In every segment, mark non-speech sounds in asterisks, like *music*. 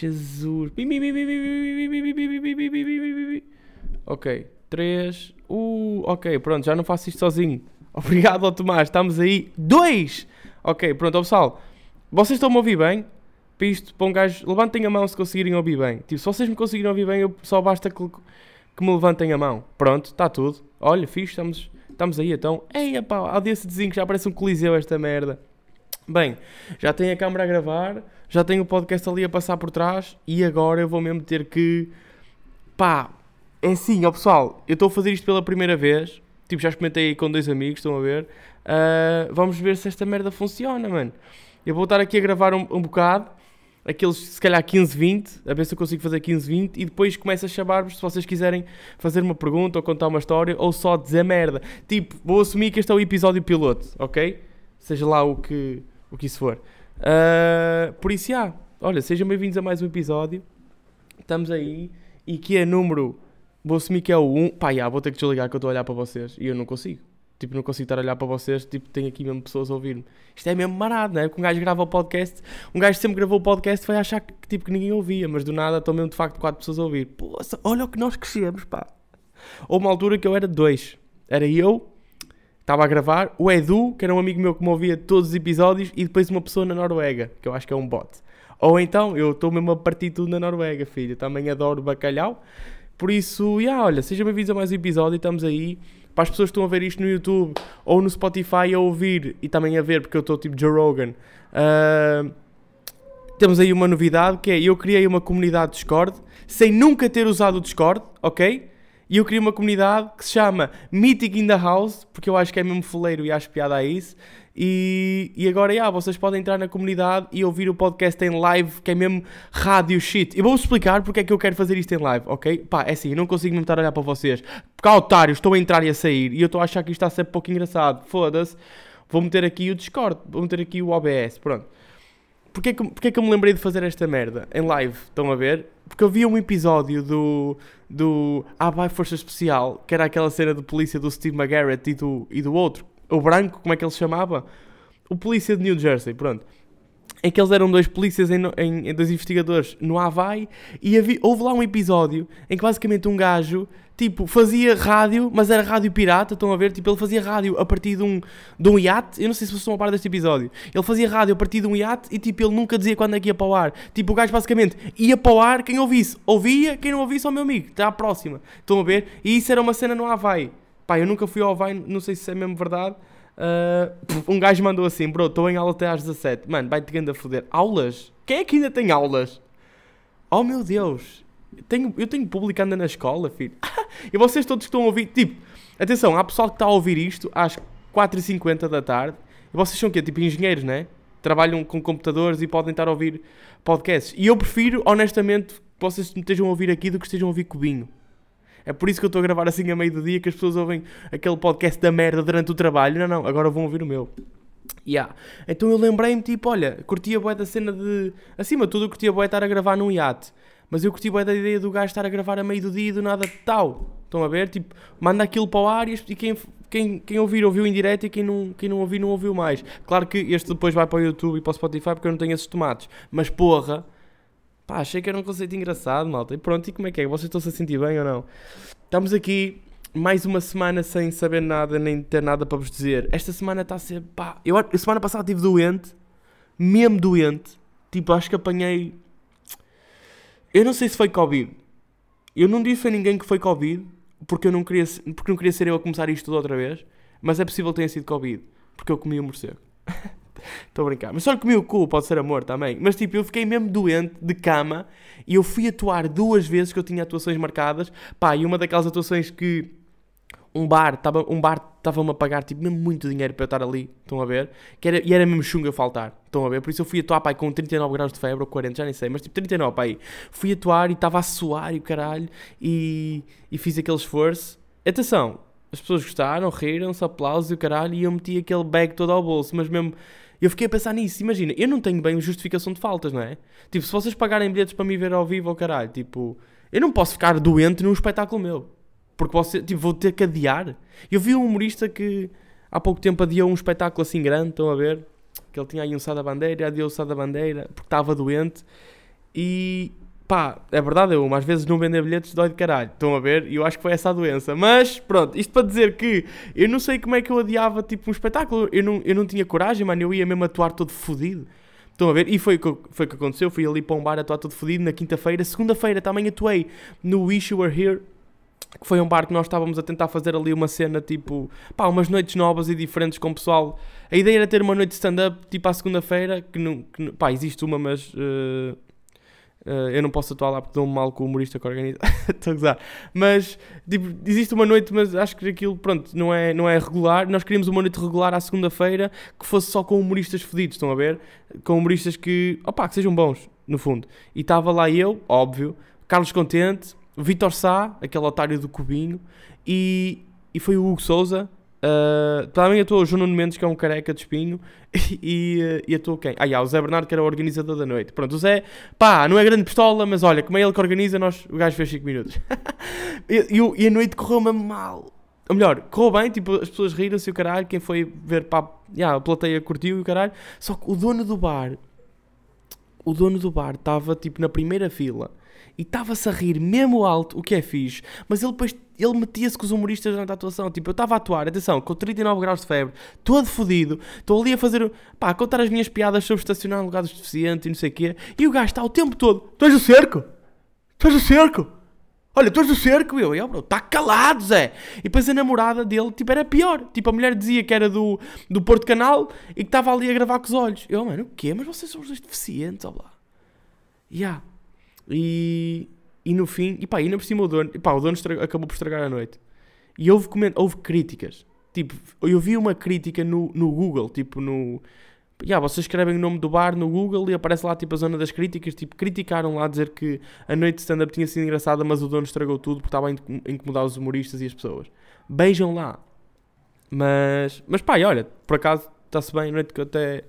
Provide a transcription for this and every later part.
Jesus. Ok, 3. Uh, ok, pronto, já não faço isto sozinho. Obrigado ao Tomás, estamos aí. 2! Ok, pronto, ó pessoal. Vocês estão-me a ouvir bem? Para isto, para um gajo, levantem a mão se conseguirem ouvir bem. Tipo, se vocês me conseguirem ouvir bem, eu, só basta que, que me levantem a mão. Pronto, está tudo. Olha, fixe, estamos, estamos aí então. Ei, pá, audiência de zinco, já parece um coliseu esta merda. Bem, já tenho a câmera a gravar, já tenho o podcast ali a passar por trás e agora eu vou mesmo ter que. Pá, é assim, ó pessoal, eu estou a fazer isto pela primeira vez. Tipo, já experimentei com dois amigos, estão a ver. Uh, vamos ver se esta merda funciona, mano. Eu vou estar aqui a gravar um, um bocado, aqueles se calhar 15, 20, a ver se eu consigo fazer 15, 20 e depois começo a chamar-vos se vocês quiserem fazer uma pergunta ou contar uma história ou só dizer merda. Tipo, vou assumir que este é o episódio piloto, ok? Seja lá o que, o que isso for. Uh, por isso, já, olha, sejam bem-vindos a mais um episódio. Estamos aí e que é número. Vou assumir que é o 1. Pá, já, vou ter que desligar que eu estou a olhar para vocês e eu não consigo. Tipo, não consigo estar a olhar para vocês, tipo, tenho aqui mesmo pessoas a ouvir-me. Isto é mesmo marado, não é? Que um gajo grava o podcast, um gajo sempre gravou o podcast vai achar que, tipo, que ninguém ouvia, mas do nada estão mesmo de facto quatro pessoas a ouvir. Poxa, olha o que nós crescemos, pá. Houve uma altura que eu era dois. Era eu, estava a gravar, o Edu, que era um amigo meu que me ouvia todos os episódios, e depois uma pessoa na Noruega, que eu acho que é um bot. Ou então, eu estou mesmo a partir tudo na Noruega, filho. Também adoro bacalhau. Por isso, yeah, olha, sejam bem-vindos a mais um episódio, estamos aí para as pessoas que estão a ver isto no YouTube ou no Spotify a ouvir e também a ver, porque eu estou tipo Joe Rogan. Uh, temos aí uma novidade que é eu criei uma comunidade Discord sem nunca ter usado o Discord, ok? E eu criei uma comunidade que se chama Meeting in the House, porque eu acho que é mesmo foleiro e acho piada a isso. E, e agora, yeah, vocês podem entrar na comunidade e ouvir o podcast em live, que é mesmo rádio shit. Eu vou-vos explicar porque é que eu quero fazer isto em live, ok? Pá, é assim, eu não consigo me estar a olhar para vocês. Otários, estou a entrar e a sair, e eu estou a achar que isto está a ser pouco engraçado. Foda-se. Vou meter aqui o Discord, vou meter aqui o OBS, pronto. Porquê que, porquê que eu me lembrei de fazer esta merda em live? Estão a ver? Porque eu vi um episódio do, do Abai Força Especial, que era aquela cena de polícia do Steve McGarrett e do, e do outro, o branco, como é que ele se chamava? O polícia de New Jersey, pronto. Em que eles eram dois polícias, em, em, em dois investigadores no Havaí, e havia, houve lá um episódio em que basicamente um gajo, tipo, fazia rádio, mas era rádio pirata, estão a ver? Tipo, ele fazia rádio a partir de um, de um iate, eu não sei se vocês estão a par deste episódio, ele fazia rádio a partir de um iate e, tipo, ele nunca dizia quando é que ia para o ar. Tipo, o gajo basicamente ia para o ar, quem ouvisse, ouvia, quem não ouvisse, ao meu amigo, está à próxima. Estão a ver? E isso era uma cena no Havaí. Pá, eu nunca fui ao Havaí, não sei se é mesmo verdade, Uh, um gajo mandou assim, bro, estou em aula até às 17. Mano, vai-te a foder. Aulas? Quem é que ainda tem aulas? Oh meu Deus. Eu tenho, eu tenho público anda na escola, filho. *laughs* e vocês todos que estão a ouvir, tipo, atenção, há pessoal que está a ouvir isto às 4h50 da tarde. E vocês são o quê? Tipo engenheiros, né? Trabalham com computadores e podem estar a ouvir podcasts. E eu prefiro, honestamente, que vocês me estejam a ouvir aqui do que estejam a ouvir Cubinho. É por isso que eu estou a gravar assim a meio do dia que as pessoas ouvem aquele podcast da merda durante o trabalho. Não, não, agora vão ouvir o meu. Yeah. Então eu lembrei-me, tipo, olha, curtia bué da cena de... Acima de tudo, eu curtia bué estar a gravar num iate. Mas eu curti bué da ideia do gajo estar a gravar a meio do dia e do nada tal. Estão a ver? Tipo, manda aquilo para o ar e quem, quem, quem ouvir ouviu em direto e quem não, quem não ouvir não ouviu mais. Claro que este depois vai para o YouTube e para o Spotify porque eu não tenho esses tomates. Mas porra, Pá, achei que era um conceito engraçado, malta. E pronto, e como é que é? Vocês estão-se a sentir bem ou não? Estamos aqui mais uma semana sem saber nada, nem ter nada para vos dizer. Esta semana está a ser, pá... Eu, a semana passada estive doente, mesmo doente. Tipo, acho que apanhei... Eu não sei se foi Covid. Eu não disse a ninguém que foi Covid, porque eu não queria, porque não queria ser eu a começar isto tudo outra vez. Mas é possível que tenha sido Covid, porque eu comi um morcego. *laughs* Estou a brincar. Mas só comi o cu, pode ser amor também. Mas tipo, eu fiquei mesmo doente, de cama, e eu fui atuar duas vezes que eu tinha atuações marcadas. Pá, e uma daquelas atuações que um bar estava um bar estava-me a pagar tipo mesmo muito dinheiro para eu estar ali, estão a ver? Que era, e era mesmo chunga faltar, estão a ver? Por isso eu fui atuar pai, com 39 graus de febre ou 40, já nem sei, mas tipo 39 pai. Fui atuar e estava a suar e o caralho e, e fiz aquele esforço. Atenção, as pessoas gostaram, riram-se, aplausos e o caralho, e eu meti aquele bag todo ao bolso, mas mesmo eu fiquei a pensar nisso. Imagina, eu não tenho bem justificação de faltas, não é? Tipo, se vocês pagarem bilhetes para me ver ao vivo, ao caralho, tipo, eu não posso ficar doente num espetáculo meu. Porque tipo, vou ter que adiar. Eu vi um humorista que há pouco tempo adiou um espetáculo assim grande, estão a ver? Que ele tinha aí um Sá da Bandeira, adiou o Sá da Bandeira porque estava doente. E pá, é verdade, eu às vezes não vender bilhetes dói de caralho. Estão a ver? E eu acho que foi essa a doença. Mas pronto, isto para dizer que eu não sei como é que eu adiava tipo um espetáculo. Eu não, eu não tinha coragem, mano. Eu ia mesmo atuar todo fodido. Estão a ver? E foi o que, foi que aconteceu. Fui ali para um bar atuar todo fodido na quinta-feira. Segunda-feira também atuei no Wish You Were Here que foi um bar que nós estávamos a tentar fazer ali uma cena tipo, pá, umas noites novas e diferentes com o pessoal. A ideia era ter uma noite de stand-up tipo à segunda-feira, que não, que, pá, existe uma, mas uh, uh, eu não posso atuar lá porque dou-me mal com o humorista que organiza. *laughs* Estou a gozar. Mas, tipo, existe uma noite, mas acho que aquilo, pronto, não é, não é regular. Nós queríamos uma noite regular à segunda-feira que fosse só com humoristas fedidos, estão a ver? Com humoristas que, opá, que sejam bons, no fundo. E estava lá eu, óbvio, Carlos Contente, Vitor Sá, aquele otário do Cubinho, e, e foi o Hugo Souza. Uh, também atuou o João Nuno Mendes, que é um careca de espinho, *laughs* e, e atuou quem? Ah, yeah, o Zé Bernardo, que era o organizador da noite. Pronto, o Zé, pá, não é grande pistola, mas olha, como é ele que organiza, nós, o gajo fez 5 minutos. *laughs* e, e, e, a noite correu-me mal. Ou melhor, correu bem, tipo, as pessoas riram-se o caralho, quem foi ver, pá, yeah, a plateia curtiu e o caralho. Só que o dono do bar, o dono do bar estava, tipo, na primeira fila e estava-se a rir mesmo alto, o que é fixe, mas ele depois ele metia-se com os humoristas durante a atuação. Tipo, eu estava a atuar, atenção, com 39 graus de febre, todo fodido, estou ali a fazer, pá, a contar as minhas piadas sobre estacionar em lugar dos deficientes e não sei o quê, e o gajo está o tempo todo: Tu és o cerco? Tu és o cerco? Olha, tu és do cerco, eu, eu, bro, está calado, Zé. E depois a namorada dele, tipo, era pior. Tipo, a mulher dizia que era do, do Porto Canal e que estava ali a gravar com os olhos. Eu, mano, o quê? Mas vocês são os dois deficientes, ó lá. Yeah. E, e no fim, e pá, ainda por cima o dono, e pá, o dono estraga, acabou por estragar a noite. E houve, coment, houve críticas. Tipo, eu vi uma crítica no, no Google, tipo no. Yeah, vocês escrevem o nome do bar no Google e aparece lá tipo a zona das críticas. Tipo, criticaram lá dizer que a noite de stand-up tinha sido engraçada, mas o dono estragou tudo porque estava a incomodar os humoristas e as pessoas. Beijam lá. Mas, mas pá, e olha, por acaso está-se bem, a noite que até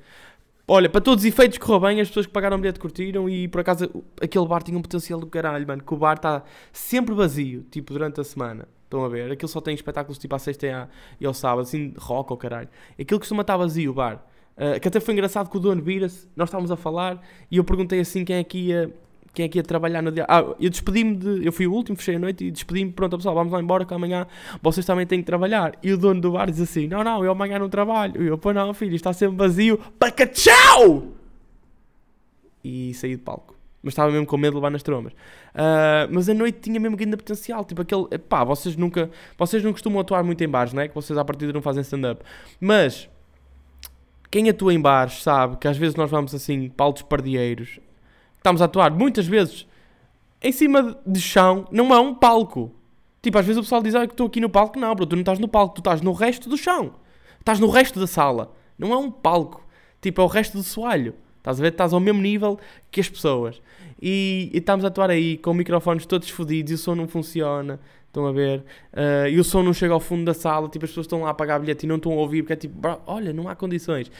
Olha, para todos os efeitos correu bem, as pessoas que pagaram o bilhete curtiram e por acaso aquele bar tinha um potencial do caralho, mano, que o bar está sempre vazio, tipo, durante a semana. Estão a ver? Aquilo só tem espetáculos tipo à sexta e, e ao sábado, assim, rock ou caralho. Aquilo costuma estar vazio, o bar. Uh, que até foi engraçado que o dono vira-se, nós estávamos a falar e eu perguntei assim quem é que ia quem é que ia trabalhar no dia. Ah, eu despedi-me de. Eu fui o último, fechei a noite e despedi-me. Pronto, pessoal, vamos lá embora que amanhã vocês também têm que trabalhar. E o dono do bar diz assim: Não, não, eu amanhã não trabalho. E eu, pô, não, filho, está sempre vazio. Para tchau! E saí de palco. Mas estava mesmo com medo de levar nas trombas. Uh, mas a noite tinha mesmo grande potencial. Tipo aquele. Pá, vocês nunca. Vocês não costumam atuar muito em bares, não é? Que vocês à partida não fazem stand-up. Mas. Quem atua em bares sabe que às vezes nós vamos assim para altos pardieiros estamos a atuar muitas vezes em cima de chão, não é um palco. Tipo, às vezes o pessoal diz ah, que estou aqui no palco. Não, bro, tu não estás no palco, tu estás no resto do chão. Estás no resto da sala. Não é um palco. Tipo, é o resto do soalho. Estás a ver? Estás ao mesmo nível que as pessoas. E, e estamos a atuar aí com microfones todos fodidos e o som não funciona. Estão a ver? Uh, e o som não chega ao fundo da sala. Tipo, as pessoas estão lá a pagar bilhete e não estão a ouvir porque é tipo, bro, olha, não há condições.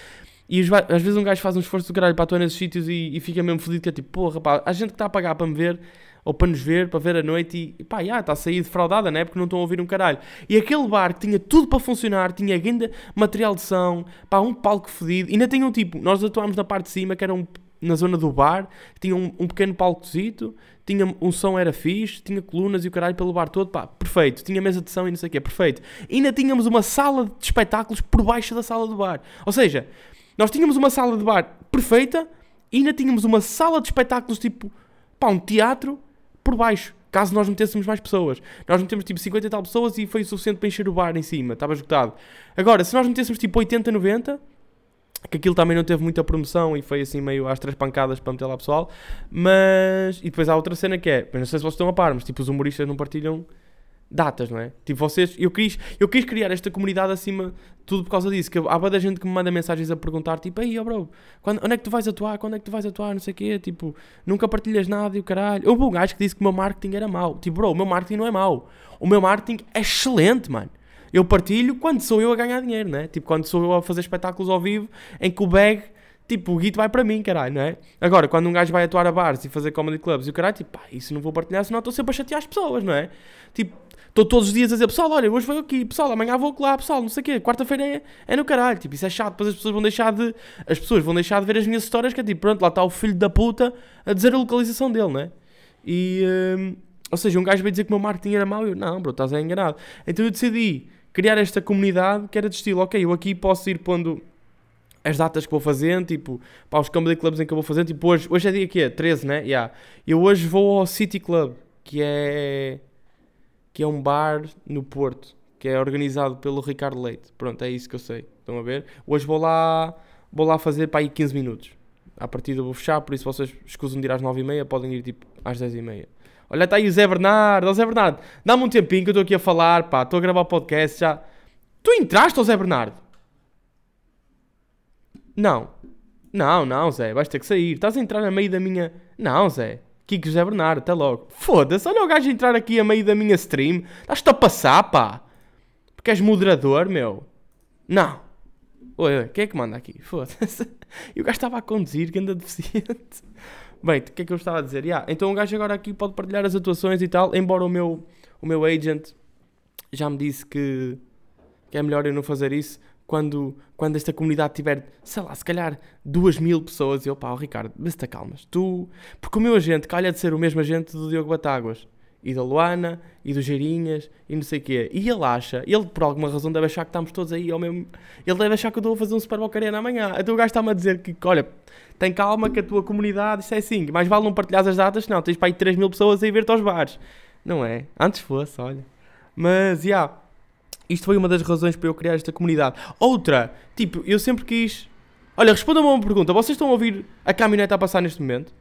E às vezes um gajo faz um esforço do caralho para atuar nesses sítios e, e fica mesmo fodido, que é tipo, porra, pá, há gente que está a pagar para me ver, ou para nos ver, para ver a noite e, pá, já, está a sair defraudada, né? Porque não estão a ouvir um caralho. E aquele bar que tinha tudo para funcionar, tinha ainda material de som, pá, um palco fodido, ainda tinha um tipo, nós atuámos na parte de cima, que era um, na zona do bar, tinha um, um pequeno palcozito, tinha um som era fixe, tinha colunas e o caralho pelo bar todo, pá, perfeito, tinha mesa de som e não sei o quê, perfeito. E ainda tínhamos uma sala de espetáculos por baixo da sala do bar. Ou seja, nós tínhamos uma sala de bar perfeita e ainda tínhamos uma sala de espetáculos tipo, pá, um teatro por baixo. Caso nós metêssemos mais pessoas. Nós metemos tipo 50 e tal pessoas e foi o suficiente para encher o bar em cima, estava esgotado. Agora, se nós metêssemos tipo 80, 90, que aquilo também não teve muita promoção e foi assim meio às três pancadas para meter lá pessoal, mas. E depois há outra cena que é, não sei se vocês estão a par, mas tipo os humoristas não partilham datas, não é? Tipo, vocês, eu quis, eu quis criar esta comunidade acima tudo por causa disso, que há muita gente que me manda mensagens a perguntar, tipo, aí, oh bro, quando, onde é que tu vais atuar? Quando é que tu vais atuar? Não sei o quê, tipo, nunca partilhas nada e o caralho. Houve um gajo que disse que o meu marketing era mau. Tipo, bro, o meu marketing não é mau. O meu marketing é excelente, mano. Eu partilho quando sou eu a ganhar dinheiro, né? Tipo, quando sou eu a fazer espetáculos ao vivo, em que o bag, tipo, o guito vai para mim, caralho, não é? Agora, quando um gajo vai atuar a bares e fazer comedy clubs e o caralho, tipo, pá, isso não vou partilhar, senão estou sempre a chatear as pessoas, não é? Tipo, Estou todos os dias a dizer, pessoal, olha, hoje vou aqui, pessoal, amanhã vou lá, pessoal, não sei o quê, quarta-feira é, é no caralho, tipo, isso é chato, depois as pessoas vão deixar de, as pessoas vão deixar de ver as minhas histórias, que é tipo, pronto, lá está o filho da puta a dizer a localização dele, né? E, hum, ou seja, um gajo veio dizer que o meu marketing era mau, eu, não, bro, estás enganado. Então eu decidi criar esta comunidade que era de estilo, ok, eu aqui posso ir pondo as datas que vou fazendo, tipo, para os comedy clubs em que eu vou fazendo, tipo, hoje, hoje é dia que é? 13, né? Yeah. Eu hoje vou ao City Club, que é que é um bar no Porto, que é organizado pelo Ricardo Leite. Pronto, é isso que eu sei. Estão a ver? Hoje vou lá, vou lá fazer para aí 15 minutos. A partida vou fechar, por isso vocês escusam de ir às 9h30, podem ir tipo às 10h30. Olha, está aí o Zé Bernardo. Ó Zé Bernardo, dá-me um tempinho que eu estou aqui a falar, pá. Estou a gravar o podcast já. Tu entraste, ó Zé Bernardo? Não. Não, não, Zé. Vais ter que sair. Estás a entrar a meio da minha... Não, Zé. Kiko José Bernardo, até logo. Foda-se, olha o gajo entrar aqui a meio da minha stream. Estás-te a passar, pá. Porque és moderador, meu. Não. Oi, oi, quem é que manda aqui? Foda-se. *laughs* E o gajo estava a conduzir, que anda deficiente. *laughs* Bem, o que é que eu estava a dizer? Yeah, então o gajo agora aqui pode partilhar as atuações e tal, embora o meu, o meu agent já me disse que, que é melhor eu não fazer isso quando, quando esta comunidade tiver, sei lá, se calhar duas mil pessoas, e eu, pá, oh, Ricardo, se te calmas. Tu, porque o meu agente calha de ser o mesmo agente do Diogo Batáguas, e da Luana, e do Geirinhas, e não sei o quê. E ele acha, ele por alguma razão deve achar que estamos todos aí ao mesmo. Ele deve achar que eu estou a fazer um Super Bowl amanhã. Então o gajo está-me a dizer que, olha, tem calma que a tua comunidade, isso é assim, mais vale não partilhar as datas, não, tens para aí 3 mil pessoas a ver-te aos bares. Não é? Antes fosse, olha. Mas, já. Yeah, isto foi uma das razões para eu criar esta comunidade. Outra, tipo, eu sempre quis. Olha, respondam-me uma pergunta. Vocês estão a ouvir a caminhonete a passar neste momento?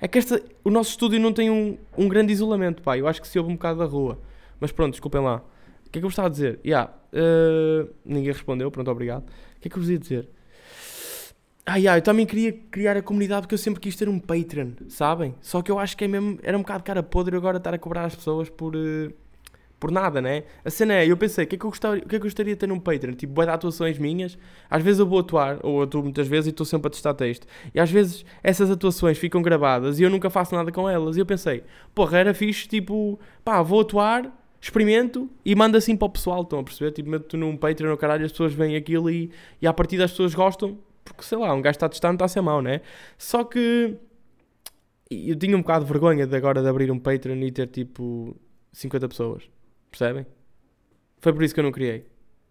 É que esta, o nosso estúdio não tem um, um grande isolamento, pá. Eu acho que se ouve um bocado da rua. Mas pronto, desculpem lá. O que é que eu estava a dizer? Yeah, uh, ninguém respondeu, pronto, obrigado. O que é que eu vos ia dizer? Ah, yeah, eu também queria criar a comunidade porque eu sempre quis ter um Patreon, sabem? Só que eu acho que é mesmo, era um bocado cara podre agora estar a cobrar as pessoas por, uh, por nada, né? A cena é, eu pensei, o que é que eu gostaria, o que é que eu gostaria de ter num Patreon? Tipo, boa de atuações minhas. Às vezes eu vou atuar, ou atuo muitas vezes e estou sempre a testar texto. E às vezes essas atuações ficam gravadas e eu nunca faço nada com elas. E eu pensei, porra, era fixe, tipo, pá, vou atuar, experimento e mando assim para o pessoal, estão a perceber? Tipo, meto num Patreon no caralho, as pessoas veem aquilo e, e a partir das pessoas gostam, porque sei lá, um gajo está a testar, não está a ser mau, né? Só que eu tinha um bocado de vergonha de agora de abrir um Patreon e ter tipo 50 pessoas. Percebem? Foi por isso que eu não criei.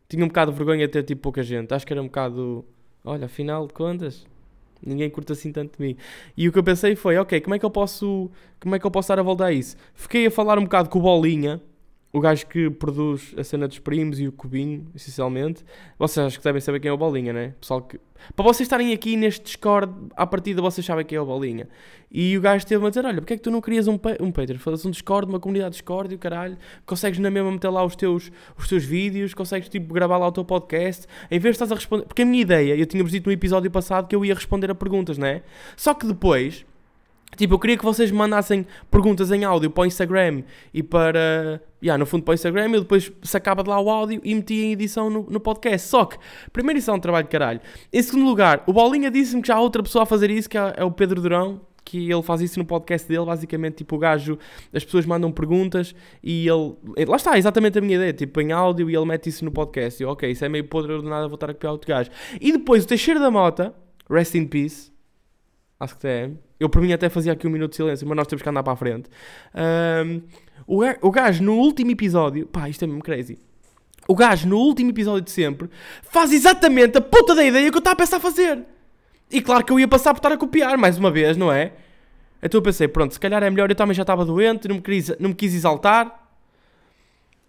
Tinha um bocado de vergonha de ter tipo pouca gente. Acho que era um bocado. Olha, afinal de contas, ninguém curta assim tanto de mim. E o que eu pensei foi, ok, como é que eu posso. Como é que eu posso dar a volta a isso? Fiquei a falar um bocado com o Bolinha o gajo que produz a cena dos primos e o Cubinho, essencialmente. Vocês acho que devem saber quem é o Bolinha, né? Pessoal que... Para vocês estarem aqui neste Discord, à partida vocês sabem quem é o Bolinha. E o gajo esteve-me a dizer: Olha, porque é que tu não crias um, um Patreon? Fazes um Discord, uma comunidade Discord e o caralho. Consegues na mesma meter lá os teus, os teus vídeos, consegues tipo gravar lá o teu podcast. Em vez de estás a responder. Porque a minha ideia, eu tinha-vos dito no episódio passado que eu ia responder a perguntas, né? Só que depois Tipo, eu queria que vocês me mandassem perguntas em áudio para o Instagram e para. Yeah, no fundo para o Instagram, eu depois sacava de lá o áudio e metia em edição no, no podcast. Só que, primeiro, isso é um trabalho de caralho. Em segundo lugar, o Bolinha disse-me que já há outra pessoa a fazer isso, que é, é o Pedro Durão, que ele faz isso no podcast dele, basicamente, tipo, o gajo, as pessoas mandam perguntas e ele, lá está, exatamente a minha ideia, tipo, em áudio e ele mete isso no podcast, e eu, ok, isso é meio podre, do nada vou estar a copiar outro gajo. E depois o Teixeira da Mota, rest in peace, acho que é, eu, por mim, até fazia aqui um minuto de silêncio, mas nós temos que andar para a frente. Um, o, gajo, no último episódio, pá, isto é mesmo crazy. O gajo, no último episódio de sempre, faz exatamente a puta da ideia que eu estava a pensar fazer. E claro que eu ia passar por estar a copiar, mais uma vez, não é? Então eu pensei, pronto, se calhar é melhor, eu também já estava doente, não me quis, não me quis exaltar.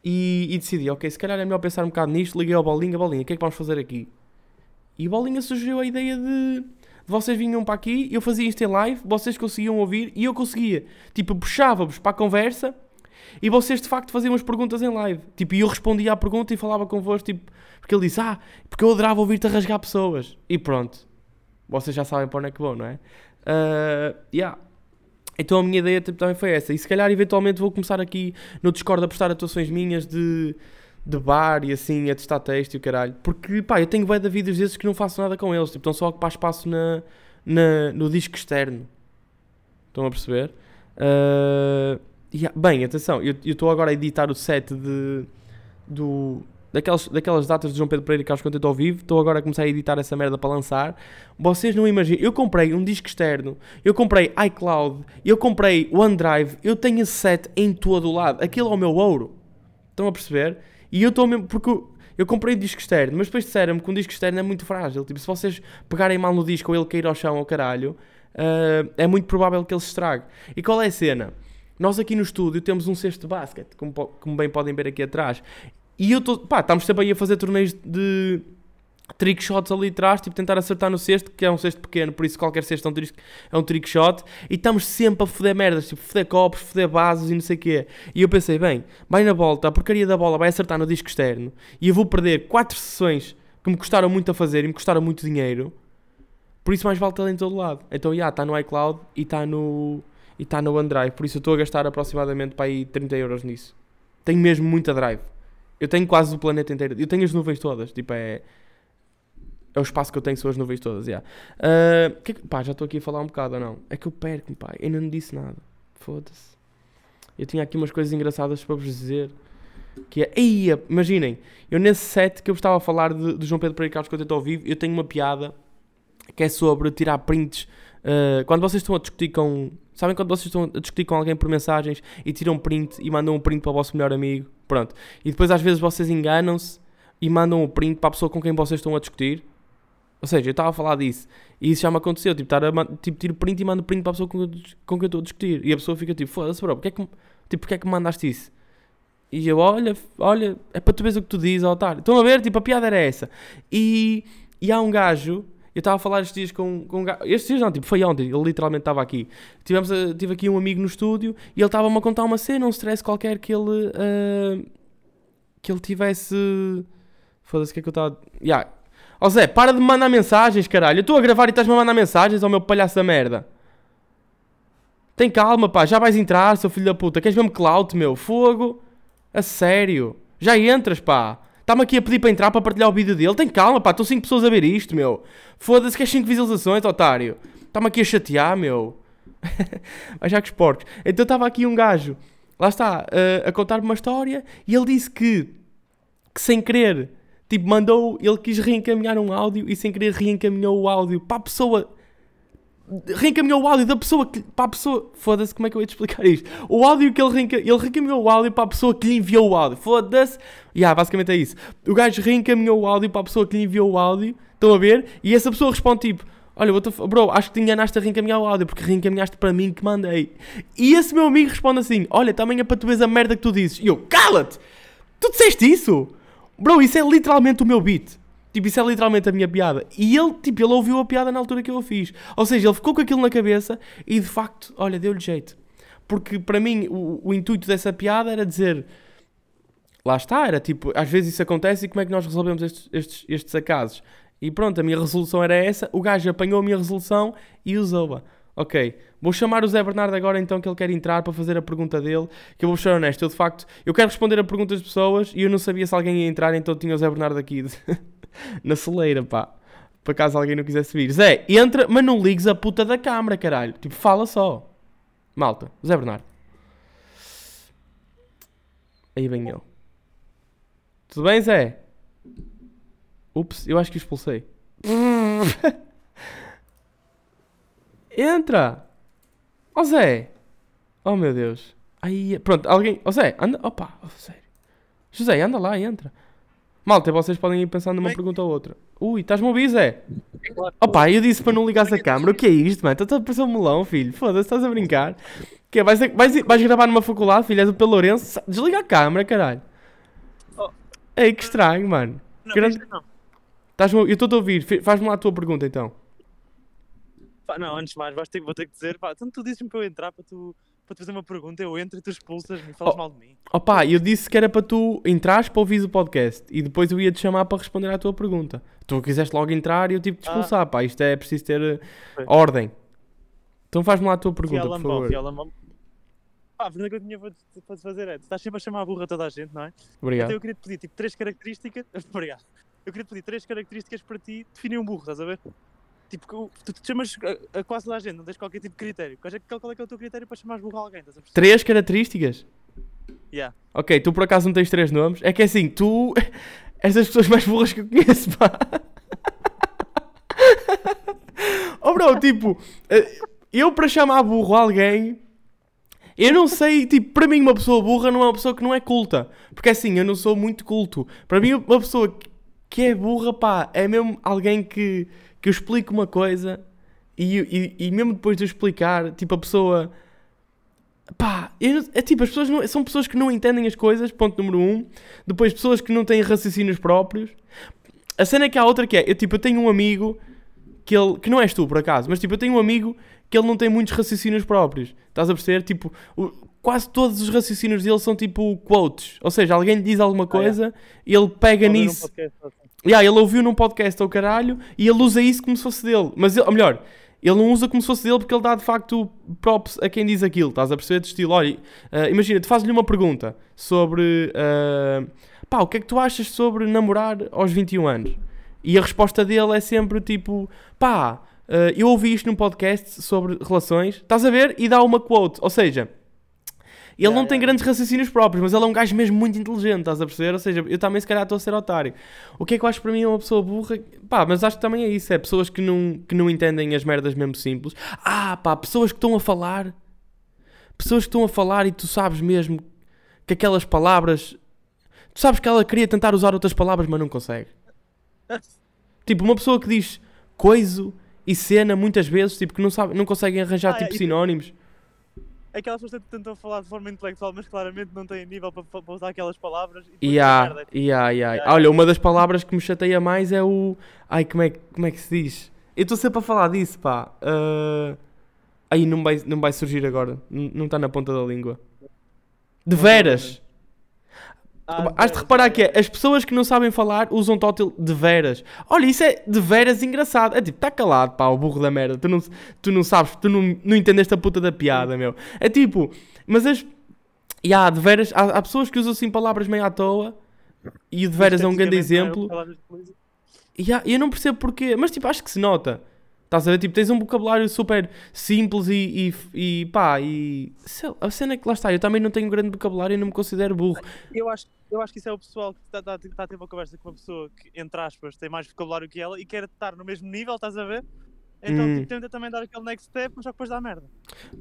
E, e, decidi, ok, se calhar é melhor pensar um bocado nisto. Liguei ao Bolinha, Bolinha, o que é que vamos fazer aqui? E o Bolinha sugeriu a ideia de vocês vinham para aqui, eu fazia isto em live, vocês conseguiam ouvir e eu conseguia. Tipo, puxava-vos para a conversa e vocês de facto faziam as perguntas em live. Tipo, e eu respondia à pergunta e falava convosco, tipo, porque ele disse, ah, porque eu adorava ouvir-te a rasgar pessoas. E pronto. Vocês já sabem para onde é que vou, não é? Uh, yeah. Então a minha ideia tipo, também foi essa. E se calhar eventualmente vou começar aqui no Discord a prestar atuações minhas de de bar e assim, a testar texto e o caralho. Porque, pá, eu tenho bem de vídeos desses que não faço nada com eles. Tipo, estão só a ocupar espaço na, na, no disco externo. Estão a perceber? Uh, Yeah, bem, atenção, eu estou agora a editar o set de, do, daquelas, daquelas datas de João Pedro Pereira e Carlos Contento ao vivo. Estou agora a começar a editar essa merda para lançar. Vocês não imaginam. Eu comprei um disco externo, eu comprei iCloud, eu comprei OneDrive, eu tenho esse set em todo o lado. Aquilo é o meu ouro. Estão a perceber? E eu estou mesmo. Porque eu, comprei disco externo, mas depois disseram-me que um disco externo é muito frágil. Tipo, se vocês pegarem mal no disco ou ele cair ao chão ao caralho, uh, é muito provável que ele se estrague. E qual é a cena? Nós aqui no estúdio temos um cesto de basquete, como, como bem podem ver aqui atrás. E eu estou, pá, estamos sempre aí a fazer torneios de trick shots ali atrás, tipo tentar acertar no cesto, que é um cesto pequeno, por isso qualquer cesto é um trick, é um e estamos sempre a foder merdas, tipo foder copos, foder bases e não sei o quê. E eu pensei, bem, vai na volta, a porcaria da bola vai acertar no disco externo, e eu vou perder 4 sessões que me custaram muito a fazer e me custaram muito dinheiro, por isso mais vale estar em todo lado. Então, já, yeah, está no iCloud e está no e está no OneDrive. Por isso eu estou a gastar aproximadamente para aí 30 euros nisso. Tenho mesmo muita drive. Eu tenho quase o planeta inteiro. Eu tenho as nuvens todas. Tipo, é. É o espaço que eu tenho, são as nuvens todas. Yeah. Uh, que, pá, já estou aqui a falar um bocado ou não? É que eu perco-me, pá. Eu não disse nada. Foda-se. Eu tinha aqui umas coisas engraçadas para vos dizer. Que é. Imaginem, eu nesse set que eu estava a falar de, de João Pedro Pereira Carlos que eu estou ao vivo, eu tenho uma piada que é sobre tirar prints. Uh, quando vocês estão a discutir com Sabem quando vocês estão a discutir com alguém por mensagens e tiram print e mandam um print para o vosso melhor amigo? Pronto. E depois às vezes vocês enganam-se e mandam um print para a pessoa com quem vocês estão a discutir. Ou seja, eu estava a falar disso e isso já me aconteceu. Tipo, estar a, tipo tiro print e mando print para a pessoa com, com quem eu estou a discutir. E a pessoa fica tipo, foda-se, bro, porque é que, tipo, porque é que me mandaste isso? E eu, olha, olha, é para tu veres o que tu dizes, otário. Estão a ver? Tipo, a piada era essa. E, e há um gajo eu estava a falar estes dias com, com um gajo. Estes dias não, tipo, foi ontem, ele literalmente estava aqui. Tivemos tive aqui um amigo no estúdio e ele estava-me a contar uma cena, um stress qualquer que ele. Uh, que ele tivesse. Foda-se, o que é que eu estava. Yeah. Ó oh, Zé, para de me mandar mensagens, caralho. Eu estou a gravar e estás-me a mandar mensagens ao meu palhaço da merda. Tem calma, pá, já vais entrar, seu filho da puta. Queres mesmo clout, meu? Fogo. A sério. Já entras, pá. Está-me aqui a pedir para entrar para partilhar o vídeo dele. Tem calma, pá, estão 5 pessoas a ver isto, meu. Foda-se que é 5 visualizações, otário. Está-me aqui a chatear, meu. *laughs* Mas já que os porcos. Então estava aqui um gajo, lá está, uh, a contar-me uma história e ele disse que, que sem querer, tipo, mandou, ele quis reencaminhar um áudio e sem querer reencaminhou o áudio para a pessoa reencaminhou o áudio da pessoa que, para a pessoa. Foda-se, como é que eu ia te explicar isto? O áudio que ele, reenca, ele reencaminhou o áudio para a pessoa que lhe enviou o áudio. Foda-se. Yeah, basicamente é isso. O gajo reencaminhou o áudio para a pessoa que lhe enviou o áudio. Estão a ver? E essa pessoa responde tipo: Olha, bro, acho que te enganaste a reencaminhar o áudio porque reencaminhaste para mim que mandei. E esse meu amigo responde assim: Olha, também é para tu veres a merda que tu dizes. E eu, cala-te! Tu disseste isso? Bro, isso é literalmente o meu beat. Tipo, isso é literalmente a minha piada. E ele, tipo, ele ouviu a piada na altura que eu a fiz. Ou seja, ele ficou com aquilo na cabeça e de facto, olha, deu-lhe jeito. Porque para mim o, o, intuito dessa piada era dizer. Lá está, era tipo, às vezes isso acontece e como é que nós resolvemos estes, estes, estes acasos? E pronto, a minha resolução era essa. O gajo apanhou a minha resolução e usou-a. Ok, vou chamar o Zé Bernardo agora então que ele quer entrar para fazer a pergunta dele. Que eu vou ser honesto, eu de facto, eu quero responder a perguntas de pessoas e eu não sabia se alguém ia entrar, então tinha o Zé Bernardo aqui. *laughs* na celeira, pá. Para caso alguém não quisesse vir. Zé, entra, mas não ligues a puta da câmara, caralho. Tipo, fala só. Malta, Zé Bernardo. Aí vem ele. Tudo bem, Zé? Ups, eu acho que expulsei. *laughs* Entra! Ó oh, Zé! Oh meu Deus. Aí, pronto, alguém. Ó oh, Zé, anda. Opa, oh, sério. José, anda lá, entra. Malta, vocês podem ir pensando numa pergunta ou outra. Ui, estás-me a ouvir, Zé? Opa, eu disse para não ligares a câmera. O que é isto, mano? Estás a parecer um melão, filho. Foda-se, estás a brincar. Que é, vais, vais, vais gravar numa faculdade, filho? És o Pelo Lourenço? Desliga a câmera, caralho. Oh. Ei, que estranho, mano. Não, Grande... não. eu estou a ouvir. Faz-me lá a tua pergunta, então. Pá, não, antes de mais, vais ter, vou ter que dizer, pá, então tu disse-me para eu entrar para tu para te fazer uma pergunta, eu entro e tu expulsas-me e falas oh, mal de mim. Opa, eu disse que era para tu entrares para ouvir o podcast e depois eu ia te chamar para responder à tua pergunta. Tu quiseste logo entrar e eu tive que te expulsar, ah. pá, isto é preciso ter uh, ordem. Então faz-me lá a tua pergunta, por favor. Fiala, Pá, a pergunta que eu tinha para te fazer é: tu estás sempre a chamar a burra toda a gente, não é? Obrigado. Então eu queria te pedir tipo três características. *laughs* Obrigado. Eu queria te pedir três características para ti definir um burro, estás a ver? Tipo, tu te chamas a, a quase toda a gente, não tens qualquer tipo de critério. Qual é, qual é que é o teu critério para chamares burro a alguém? Três características? Yeah. Ok, tu por acaso não tens três nomes? É que é assim, tu *laughs* és das pessoas mais burras que eu conheço, pá. *laughs* oh bro, tipo, eh, eu para chamar burro a alguém, eu não sei, tipo, para mim uma pessoa burra não é uma pessoa que não é culta. Porque assim, eu não sou muito culto. Para mim uma pessoa que é burra, pá, é mesmo alguém que, que eu explico uma coisa e, e, e mesmo depois de eu explicar, tipo, a pessoa... Pá, eu é tipo, as pessoas não- são pessoas que não entendem as coisas, ponto número um. Depois, pessoas que não têm raciocínios próprios. A cena é que há outra que é, eu tipo, eu tenho um amigo que ele, que não és tu por acaso, mas tipo, eu tenho um amigo que ele não tem muitos raciocínios próprios. Estás a perceber? Tipo, o- quase todos os raciocínios dele são tipo quotes. Ou seja, alguém lhe diz alguma coisa e ele pega um nisso. assim. Yeah, ele ouviu num podcast ao caralho e ele usa isso como se fosse dele. Mas, ele, ou melhor, ele não usa como se fosse dele porque ele dá de facto props a quem diz aquilo. Estás a perceber? De estilo, olha, ah, imagina, tu fazes-lhe uma pergunta sobre. ah, pá, o que é que tu achas sobre namorar aos 21 anos? E a resposta dele é sempre tipo, pá, ah, eu ouvi isto num podcast sobre relações, estás a ver? E dá uma quote. Ou seja. Ele Yeah, não tem yeah. grandes raciocínios próprios, mas ele é um gajo mesmo muito inteligente, estás a perceber? Ou seja, eu também se calhar estou a ser otário. O que é que eu acho para mim é uma pessoa burra? Pá, mas acho que também é isso, é pessoas que não, que não entendem as merdas mesmo simples. Ah, pá, pessoas que estão a falar, pessoas que estão a falar e tu sabes mesmo que aquelas palavras, tu sabes que ela queria tentar usar outras palavras, mas não consegue. *laughs* Tipo, uma pessoa que diz coiso e cena muitas vezes, tipo, que não, sabe, não conseguem arranjar Ah, tipo sinónimos. Aquelas pessoas que tentam falar de forma intelectual, mas claramente não têm nível para, para usar aquelas palavras. E há, e há, e há. Olha, uma das palavras que me chateia mais é o. Ai, como é, que- como é que se diz? Eu estou sempre a falar disso, pá. Ah, Aí não vai, não vai surgir agora. N- Não está na ponta da língua. De veras. Ah, Has de reparar yeah, que é, as pessoas que não sabem falar usam tótil de veras. Olha, isso é de veras engraçado. É tipo, está calado, pá, o burro da merda. Tu não, tu não sabes, tu não, não entendeste a puta da piada, meu. É tipo, mas as. E há, de veras, há, há pessoas que usam assim palavras meio à toa. E o de veras é um grande não exemplo. E há- eu não percebo porquê, mas tipo, acho que se nota. Estás a ver? Tipo, tens um vocabulário super simples e, e, e pá, e. a cena é que lá está, eu também não tenho grande vocabulário e não me considero burro. Eu acho, eu acho que isso é o pessoal que está, está, está a ter uma conversa com uma pessoa que, entre aspas, tem mais vocabulário que ela e quer estar no mesmo nível, estás a ver? Então Hum. tipo, tenta também dar aquele next step, mas só depois dá merda.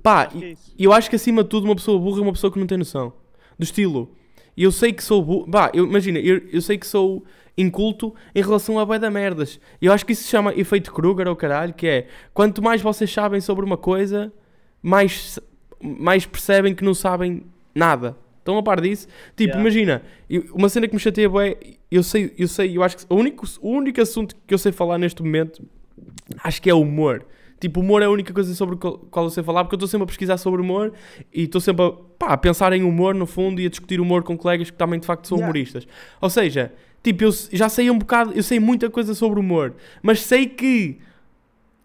Pá, Acho é eu acho que acima de tudo uma pessoa burra é uma pessoa que não tem noção. Do estilo, eu sei que sou burro. Pá, eu, imagina, eu, eu sei que sou inculto em relação a bué da merdas. Eu acho que isso se chama efeito Kruger ou caralho, que é quanto mais vocês sabem sobre uma coisa, mais, mais percebem que não sabem nada. Estão a par disso? Tipo, Yeah. imagina, uma cena que me chateia bué, eu sei, eu sei, eu acho que o único, o único assunto que eu sei falar neste momento acho que é humor. Tipo, humor é a única coisa sobre qual qual eu sei falar, porque eu estou sempre a pesquisar sobre humor e estou sempre a, pá, a pensar em humor no fundo e a discutir humor com colegas que também de facto são Yeah. humoristas. Ou seja, tipo, eu já sei um bocado, eu sei muita coisa sobre humor, mas sei que.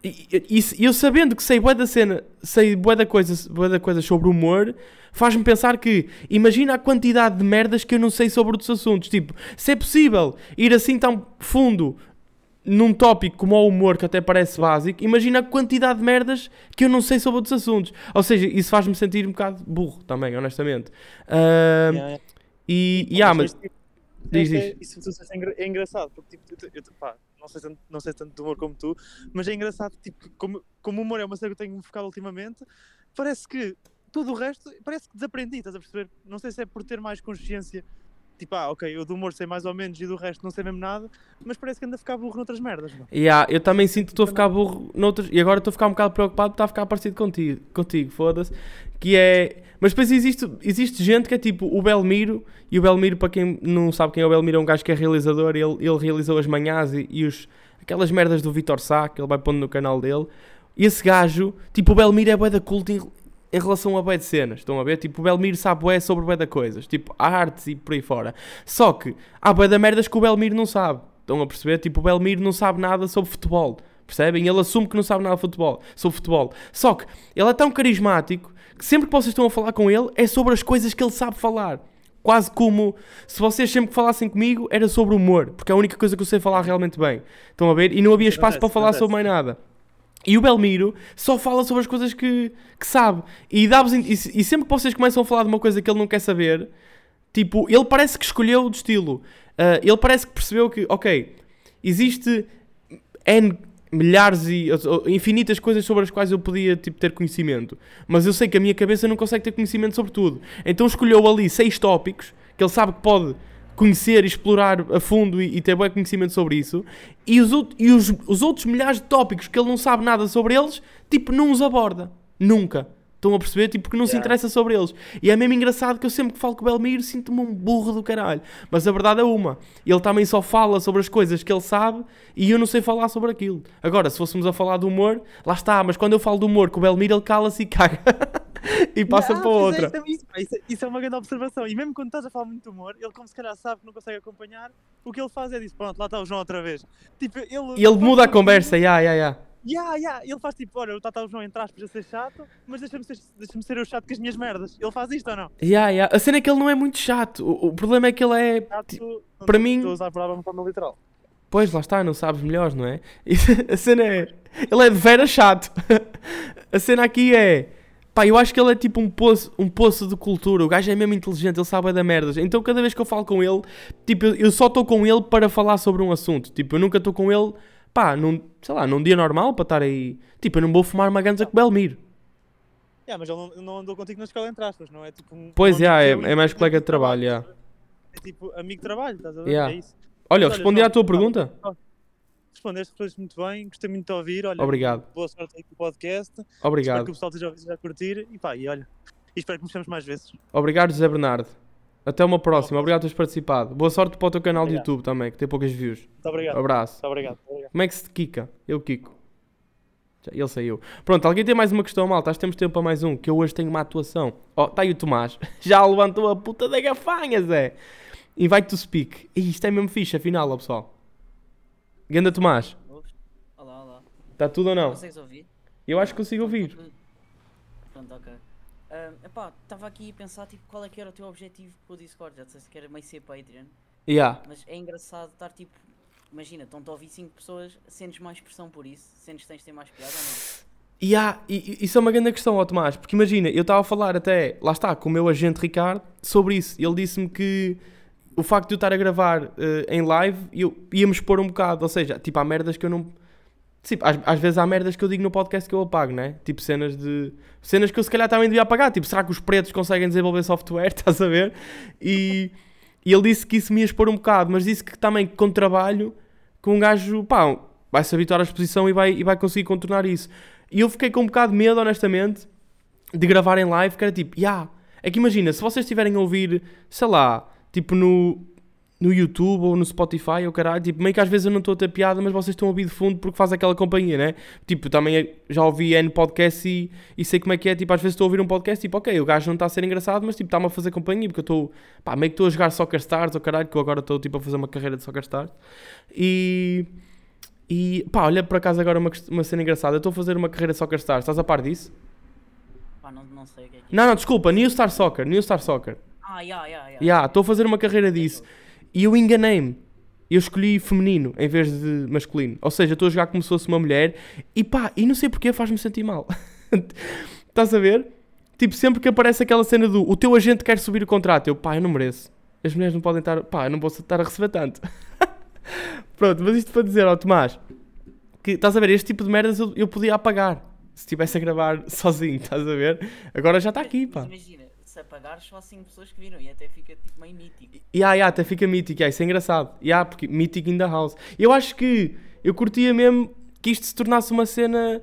E, eu sabendo que sei bué da cena, sei bué da coisa, bué da coisa sobre humor, faz-me pensar que imagina a quantidade de merdas que eu não sei sobre outros assuntos. Tipo, se é possível ir assim tão fundo num tópico como o humor, que até parece básico, imagina a quantidade de merdas que eu não sei sobre outros assuntos. Ou seja, isso faz-me sentir um bocado burro também, honestamente. Ah, Yeah, yeah. E, e ah, mas. tipo, Diz, é- diz. Isso disseste é é engraçado, porque tipo, eu, eu- pá, não, sei tanto, não sei tanto de humor como tu, mas é engraçado, tipo, como, como o humor é uma série que eu tenho focado ultimamente, parece que tudo o resto, parece que desaprendi, estás a perceber? Não sei se é por ter mais consciência, tipo, ah, ok, eu do humor sei mais ou menos e do resto não sei mesmo nada, mas parece que anda a ficar burro noutras merdas, não? Yeah, eu também sinto que estou a ficar burro noutros, e agora estou a ficar um bocado preocupado porque está a ficar parecido contigo, contigo foda-se. Que é. Mas depois existe, existe gente que é tipo o Belmiro, e o Belmiro, para quem não sabe quem é o Belmiro, é um gajo que é realizador, ele, ele realizou as manhãs e, e os, aquelas merdas do Vitor Sá, que ele vai pondo no canal dele. E esse gajo, tipo, o Belmiro é bué da culto em, relação a bué de cenas, estão a ver? Tipo, o Belmiro sabe bué sobre bué da coisas, tipo, artes e por aí fora. Só que há bué da merdas que o Belmiro não sabe, estão a perceber? Tipo, o Belmiro não sabe nada sobre futebol, percebem? Ele assume que não sabe nada de futebol, sobre futebol. Só que ele é tão carismático que sempre que vocês estão a falar com ele é sobre as coisas que ele sabe falar. Quase como se vocês sempre que falassem comigo era sobre humor, porque é a única coisa que eu sei falar realmente bem. Estão a ver? E não havia espaço para falar sobre mais nada. E o Belmiro só fala sobre as coisas que, que sabe. E, e, e sempre que vocês começam a falar de uma coisa que ele não quer saber, tipo, ele parece que escolheu o estilo. Ah, ele parece que percebeu que, ok, existe N milhares e infinitas coisas sobre as quais eu podia tipo, ter conhecimento. Mas eu sei que a minha cabeça não consegue ter conhecimento sobre tudo. Então escolheu ali seis tópicos que ele sabe que pode conhecer e explorar a fundo e, e ter bom conhecimento sobre isso. E, os, e os, os outros milhares de tópicos que ele não sabe nada sobre eles, tipo, não os aborda. Nunca. Estão a perceber? Tipo, porque não se Yeah. interessa sobre eles. E é mesmo engraçado que eu sempre que falo com o Belmiro sinto-me um burro do caralho. Mas a verdade é uma. Ele também só fala sobre as coisas que ele sabe e eu não sei falar sobre aquilo. Agora, se fôssemos a falar do humor, lá está. Mas quando eu falo do humor com o Belmiro, ele cala-se e caga. *laughs* e passa Ah, para é, outra. isso, é- isso- isso isso é uma grande observação. E mesmo quando estás a falar muito de humor, ele, como se calhar sabe que não consegue acompanhar, o que ele faz é disso: pronto, lá está o João outra vez. Tipo, ele, E ele muda a conversa. Ya, ya, ya. Yeah, yeah. Ele faz tipo: olha, está o João entre aspas a ser chato, mas deixa-me ser, deixa ser eu chato com as minhas merdas. Ele faz isto ou não? Ya, ya. A cena é que ele não é muito chato. O, o problema é que ele é. Chato, não para estou- mim- Estou a usar a palavra de forma literal. Pois, lá está, não sabes melhores, não é? *laughs* A cena é. Ele é de vera chato. *laughs* A cena aqui é. Pá, eu acho que ele é tipo um poço, um poço de cultura. O gajo é mesmo inteligente, ele sabe é da merdas. Então cada vez que eu falo com ele, tipo, eu- só estou com ele para falar sobre um assunto. Tipo, eu nunca estou com ele, pá, num, sei lá, num dia normal para estar aí. Tipo, eu não vou fumar uma ganza com o Belmiro. Yeah, mas ele não, não andou contigo na escola entre aspas, não é? Tipo um, Pois, é- teu é mais e- colega de trabalho, ver? É tipo amigo de trabalho, estás a ver? Yeah. É isso. Olha, Olha, respondi João, à tua pá, pergunta? Respondeste, respondeste muito bem, gostei muito de ouvir. Olha, Obrigado. Boa sorte aí com o podcast. Espero que Obrigado. o pessoal esteja a ouvir, esteja a curtir. E pá, e olha, e espero que nos vemos mais vezes. Obrigado, José Bernardo. Até uma próxima. Obrigado por teres participado. Boa sorte para o teu canal de Obrigado. YouTube também, que tem poucas views. Muito obrigado. Abraço. Muito obrigado. muito obrigado. Como é que se Kika? Eu, Kiko. Já- Ele saiu. Pronto, alguém tem mais uma questão, malta? Acho que temos tempo para mais um, que eu hoje tenho uma atuação. Ó, está aí o Tomás. *laughs* Já levantou a puta da gafanha, Zé. Invite to speak. Ih, isto é mesmo fixe, afinal, ó, pessoal. Ganda Tomás. Olá, olá. Está tudo ou não? Consegues ouvir? Eu acho que consigo ouvir. Pronto, ok. Epá, estava aqui a pensar tipo, qual é que era o teu objetivo com o Discord. Já disseste que era meio ser Patreon. Yeah. Mas é engraçado estar tipo. Imagina, estão-te a ouvir 5 pessoas, sentes mais pressão por isso? Sentes que tens de ter mais piada ou não? E- e- isso é uma grande questão, ó Tomás, porque imagina, eu estava a falar até, lá está, com o meu agente Ricardo, sobre isso. Ele disse-me que o facto de eu estar a gravar eh, em live, eu ia-me expor um bocado, ou seja, tipo, há merdas que eu não. Tipo, às, às vezes há merdas que eu digo no podcast que eu apago, né? Tipo, cenas de. Cenas que eu se calhar também devia apagar. Tipo, será que os pretos conseguem desenvolver software? *laughs* Estás a ver? E, e ele disse que isso me ia expor um bocado, mas disse que também com trabalho, que um gajo, pá, vai se habituar à exposição e vai, e vai conseguir contornar isso. E eu fiquei com um bocado de medo, honestamente, de gravar em live, que era tipo, ya. É que imagina, se vocês estiverem a ouvir, sei lá, tipo no, no YouTube ou no Spotify ou caralho, tipo, meio que às vezes eu não estou a ter piada, mas vocês estão a ouvir de fundo porque faz aquela companhia, né? Tipo, também já ouvi N podcast e, e sei como é que é, tipo, às vezes estou a ouvir um podcast, tipo, ok, o gajo não está a ser engraçado, mas tipo, está-me a fazer companhia, porque eu estou, pá, meio que estou a jogar Soccer Stars ou caralho, que eu agora estou tipo a fazer uma carreira de Soccer Stars. E. E pá, olha por acaso agora uma, uma cena engraçada. Eu estou a fazer uma carreira de Soccer Stars, estás a par disso? Pá, não, não sei o que é que é. Não, não, desculpa, New Star Soccer, New Star Soccer. Ah, ya, ya. Ya, estou a fazer uma carreira disso. E eu enganei-me. Eu escolhi feminino em vez de masculino. Ou seja, estou a jogar como se fosse uma mulher. E pá, e não sei porque faz-me sentir mal. *laughs* Estás a ver? Tipo, sempre que aparece aquela cena do o teu agente quer subir o contrato, eu pá, eu não mereço. As mulheres não podem estar, pá, eu não vou estar a receber tanto. *laughs* Pronto, mas isto para dizer ao Tomás que estás a ver, este tipo de merdas eu, eu podia apagar se estivesse a gravar *laughs* sozinho, estás a ver? Agora já está aqui, pá. imagina, se apagares só 5 pessoas que viram e até fica tipo meio mítico. Ya, ya, até fica mítico, ya, isso é engraçado. Ya, porque mítico in the house. Eu acho que eu curtia mesmo que isto se tornasse uma cena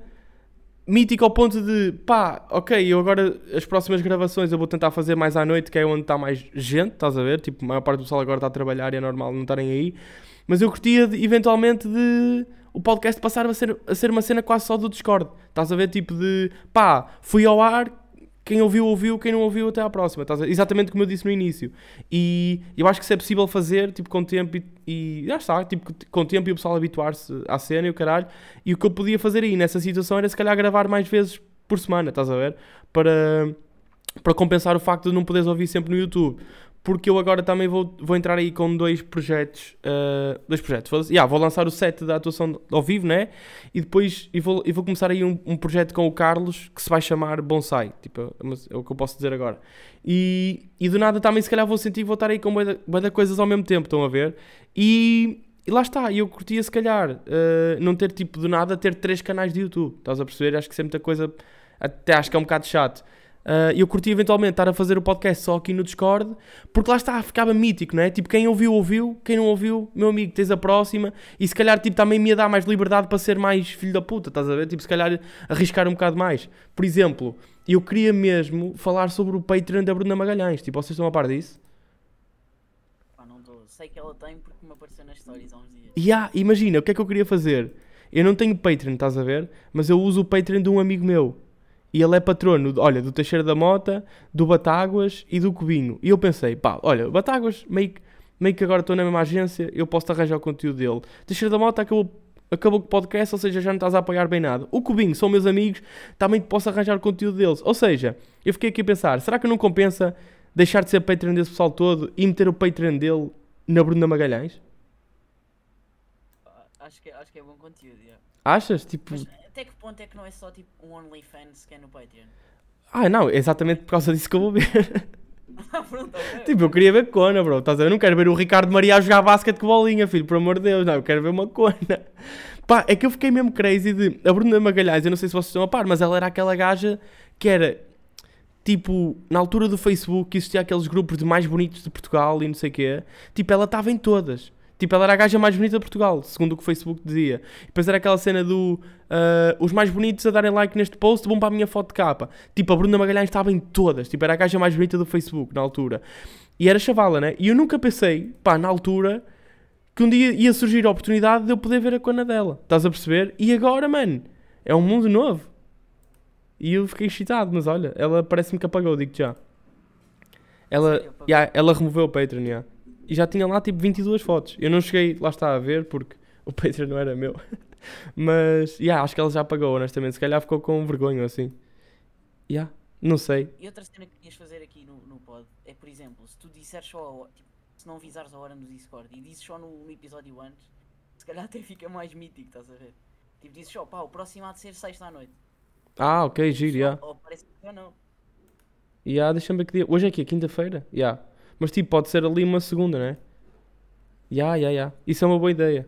mítica ao ponto de pá, ok, eu agora as próximas gravações eu vou tentar fazer mais à noite, que é onde está mais gente, estás a ver? Tipo, a maior parte do pessoal agora está a trabalhar e é normal não estarem aí. Mas eu curtia de, eventualmente de o podcast passar a ser, a ser uma cena quase só do Discord. Estás a ver? Tipo de pá, fui ao ar, quem ouviu, ouviu, quem não ouviu, até à próxima. Estás a- Exatamente como eu disse no início. E eu acho que isso é possível fazer, tipo, com tempo e, e já está, tipo, com tempo e o pessoal habituar-se à cena e o caralho. E o que eu podia fazer aí nessa situação era se calhar gravar mais vezes por semana, estás a ver? Para, para compensar o facto de não poderes ouvir sempre no YouTube. Porque eu agora também vou, vou entrar aí com dois projetos. uh, dois projetos. Vou, yeah, vou lançar o set da atuação ao vivo, né? E depois e vou, e vou começar aí um, um projeto com o Carlos que se vai chamar Bonsai. Tipo, é o que eu posso dizer agora. E, e do nada também, se calhar, vou sentir que vou estar aí com de coisas ao mesmo tempo, estão a ver? E, e lá está, eu curtia, se calhar, uh, não ter tipo do nada, ter três canais de YouTube. Estás a perceber? Acho que isso é muita coisa. Até acho que é um bocado chato. Uh, eu curti eventualmente estar a fazer o podcast só aqui no Discord, porque lá está, ficava mítico, não é? Tipo, quem ouviu, ouviu, quem não ouviu, meu amigo, tens a próxima, e se calhar tipo, também me ia dar mais liberdade para ser mais filho da puta, estás a ver? Tipo, se calhar arriscar um bocado mais. Por exemplo, eu queria mesmo falar sobre o Patreon da Bruna Magalhães, tipo, vocês estão a par disso? Pá, não estou. Sei que ela tem porque me apareceu nas stories há uns dias. E ah, imagina, o que é que eu queria fazer? Eu não tenho Patreon, estás a ver? Mas eu uso o Patreon de um amigo meu. E ele é patrono, olha, do Teixeira da Mota, do Batáguas e do Cubinho. E eu pensei, pá, olha, Batáguas, meio, que- meio que agora estou na mesma agência, eu posso arranjar o conteúdo dele. Teixeira da Mota acabou, acabou com o podcast, ou seja, já não estás a apoiar bem nada. O Cubinho, são meus amigos, também posso arranjar o conteúdo deles. Ou seja, eu fiquei aqui a pensar, será que não compensa deixar de ser Patreon desse pessoal todo e meter o Patreon dele na Bruna Magalhães? Acho que, acho que é bom conteúdo, yeah. Achas? Tipo, Mas até que ponto é que não é só tipo um OnlyFans que é no Patreon? ah, não, é exatamente por causa disso que eu vou ver. *laughs* Ah, ok. tipo, eu queria ver Cona, bro. Estás a ver? Eu não quero ver o Ricardo Maria a jogar basquete com bolinha, filho, por amor de Deus. Não, eu quero ver uma Cona. *laughs* Pá, é que eu fiquei mesmo crazy de. A Bruna Magalhães, eu não sei se vocês estão a par, mas ela era aquela gaja que era. Tipo, na altura do Facebook existia aqueles grupos de mais bonitos de Portugal e não sei o quê. Tipo, ela estava em todas. Tipo, ela era a gaja mais bonita de Portugal, segundo o que o Facebook dizia. E depois era aquela cena do ah, os mais bonitos a darem like neste post, vão para a minha foto de capa. Tipo, a Bruna Magalhães estava em todas. Tipo, era a gaja mais bonita do Facebook na altura. E era chavala, né? E eu nunca pensei, pá, na altura, que um dia ia surgir a oportunidade de eu poder ver a cona dela. Estás a perceber? E agora, mano, é um mundo novo. E eu fiquei excitado, mas olha, ela parece-me que apagou, digo já. Ela, Sério, yeah, ela removeu o Patreon, yeah. E já tinha lá tipo 22 fotos. Eu não cheguei, lá está a ver, porque o Patreon não era meu. *laughs* Mas, yeah, acho que ela já apagou, honestamente. Se calhar ficou com vergonha assim. Yeah, não sei. E outra cena que podias fazer aqui no, no pod é, por exemplo, se tu disseres só, tipo, se não avisares a hora no Discord e dizes só no, no episódio antes, se calhar até fica mais mítico, estás a ver? Tipo, dizes só, pá, o próximo há de ser sexta à noite. Ah, ok, giro, yeah. Ou, parece que não. Yeah, deixa-me ver que dia. Hoje é aqui, quinta-feira? Yeah. Mas tipo, pode ser ali uma segunda, né? Yeah, yeah, yeah. Isso é uma boa ideia.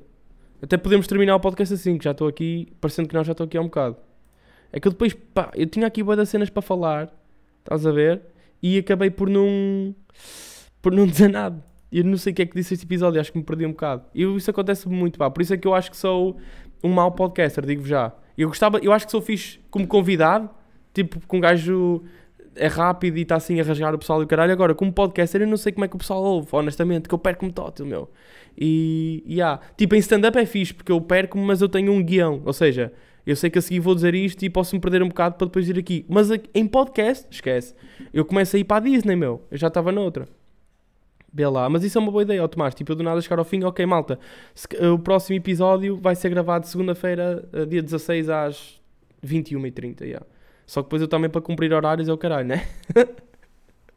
Até podemos terminar o podcast assim, que já estou aqui, parecendo que nós já estou aqui há um bocado. É que eu depois, pá, eu tinha aqui boa das cenas para falar, estás a ver? E acabei por não. por não dizer nada. Eu não sei o que é que disse este episódio, acho que me perdi um bocado. E isso acontece muito, pá. Por isso é que eu acho que sou um mau podcaster, digo já. Eu gostava, eu acho que sou fixe como convidado, tipo, com um gajo é rápido e está assim a rasgar o pessoal e o caralho. Agora, como podcaster, eu não sei como é que o pessoal ouve, honestamente, que eu perco-me tótil, meu. E, e há. Tipo, em stand-up é fixe, porque eu perco-me, mas eu tenho um guião. Ou seja, eu sei que a seguir vou dizer isto e posso-me perder um bocado para depois ir aqui. Mas em podcast, esquece. Eu começo a ir para a Disney, meu. Eu já estava noutra. Vê lá. Mas isso é uma boa ideia, ó Tomás. Tipo, eu do nada chegar ao fim, ok, malta. o próximo episódio vai ser gravado segunda-feira, eh, dia 16 às 21h30, yeah. Só que depois eu também para cumprir horários é o caralho, né?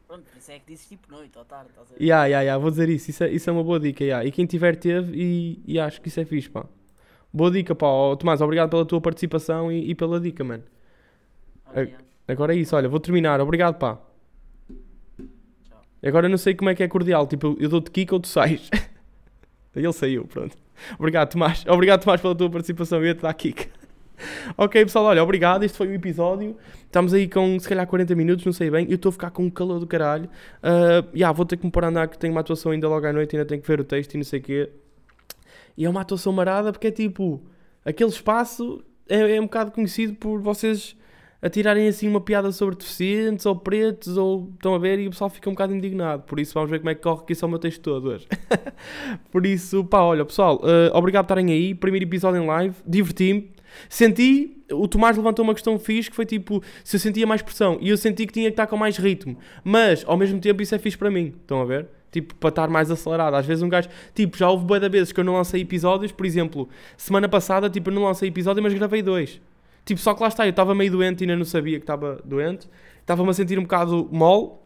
Pronto, isso é que dizes tipo noite ou tarde, estás a ver? Ya, ya, ya, vou dizer isso. Isso é, isso é uma boa dica, ya. E quem tiver teve e, e acho que isso é fixe, pá. Boa dica, pá. Ó, Tomás, obrigado pela tua participação e, e pela dica, mano. Yeah. Agora é isso, olha, vou terminar. Obrigado, pá. Tchau. Agora eu não sei como é que é cordial. Tipo, eu- eu dou-te kick ou tu sais. *laughs* Ele saiu, pronto. Obrigado, Tomás. Obrigado, Tomás, pela tua participação. Eu ia-te dar kick. *laughs* ok, pessoal, olha, obrigado. Este foi o episódio. Estamos aí com, se calhar, 40 minutos, não sei bem. Eu estou a ficar com um calor do caralho. Ah, ya, vou ter que me pôr a andar, que tenho uma atuação ainda logo à noite, ainda tenho que ver o texto e não sei o quê. E é uma atuação marada porque é tipo, aquele espaço é, é um bocado conhecido por vocês atirarem assim uma piada sobre deficientes ou pretos ou estão a ver e o pessoal fica um bocado indignado. Por isso vamos ver como é que corre que isso é o meu texto todo hoje. *laughs* por isso, pá, olha pessoal, eh, obrigado por estarem aí. Primeiro episódio em live, diverti-me. Senti, o Tomás levantou uma questão fixe que foi tipo, se eu sentia mais pressão e eu senti que tinha que estar com mais ritmo, mas ao mesmo tempo isso é fixe para mim, estão a ver? Tipo, para estar mais acelerado. Às vezes um gajo, tipo, já houve de vezes que eu não lancei episódios, por exemplo, semana passada, tipo, eu não lancei episódio, mas gravei dois. Tipo, só que lá está, eu estava meio doente e ainda não sabia que estava doente, estava-me a sentir um bocado mole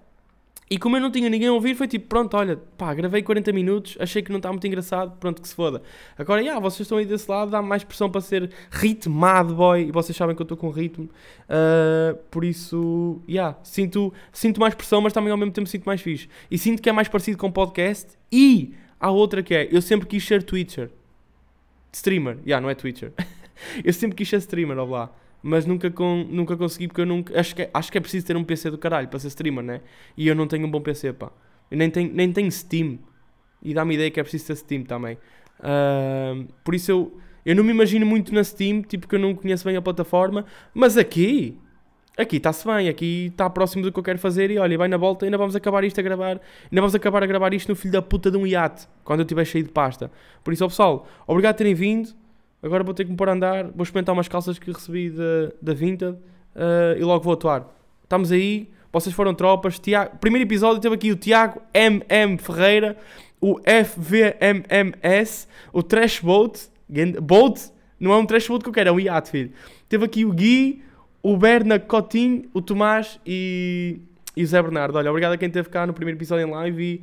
E como eu não tinha ninguém a ouvir, foi tipo, pronto, olha, pá, gravei 40 minutos, achei que não está muito engraçado, pronto, que se foda. Agora, yeah, vocês estão aí desse lado, dá mais pressão para ser ritmado, boy, e vocês sabem que eu estou com ritmo. Uh, por isso, yeah, sinto, sinto mais pressão, mas também ao mesmo tempo sinto mais fixe. E sinto que é mais parecido com podcast. E há outra que é, eu sempre quis ser Twitcher. Streamer, yeah, não é Twitcher. *laughs* eu sempre quis ser streamer, ó lá mas nunca, com, nunca consegui porque eu nunca. Acho que, é, acho que é preciso ter um PC do caralho para ser streamer, né? E eu não tenho um bom PC, pá. Eu nem tenho, nem tenho Steam. E dá-me ideia que é preciso ter Steam também. Uh, por isso eu, eu não me imagino muito na Steam, tipo que eu não conheço bem a plataforma, mas aqui. Aqui está-se bem, aqui está próximo do que eu quero fazer e olha, vai na volta, ainda vamos acabar isto a gravar, ainda vamos acabar a gravar isto no filho da puta de um iate, quando eu estiver cheio de pasta. Por isso, ó, pessoal, obrigado por terem vindo. Agora vou ter que me pôr a andar, vou experimentar umas calças que recebi da, da Vinted uh, e logo vou atuar. Estamos aí, vocês foram tropas. Tiago, primeiro episódio teve aqui o Tiago MM Ferreira, o FVMMS, o Trash Boat, Boat, não é um Trash Boat que eu quero, é um iate, filho. Teve aqui o Gui, o Berna Cotinho, o Tomás e, e o Zé Bernardo. Olha, obrigado a quem esteve cá no primeiro episódio em live e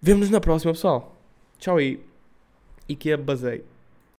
vemo-nos na próxima, pessoal. Tchau aí. E que basei.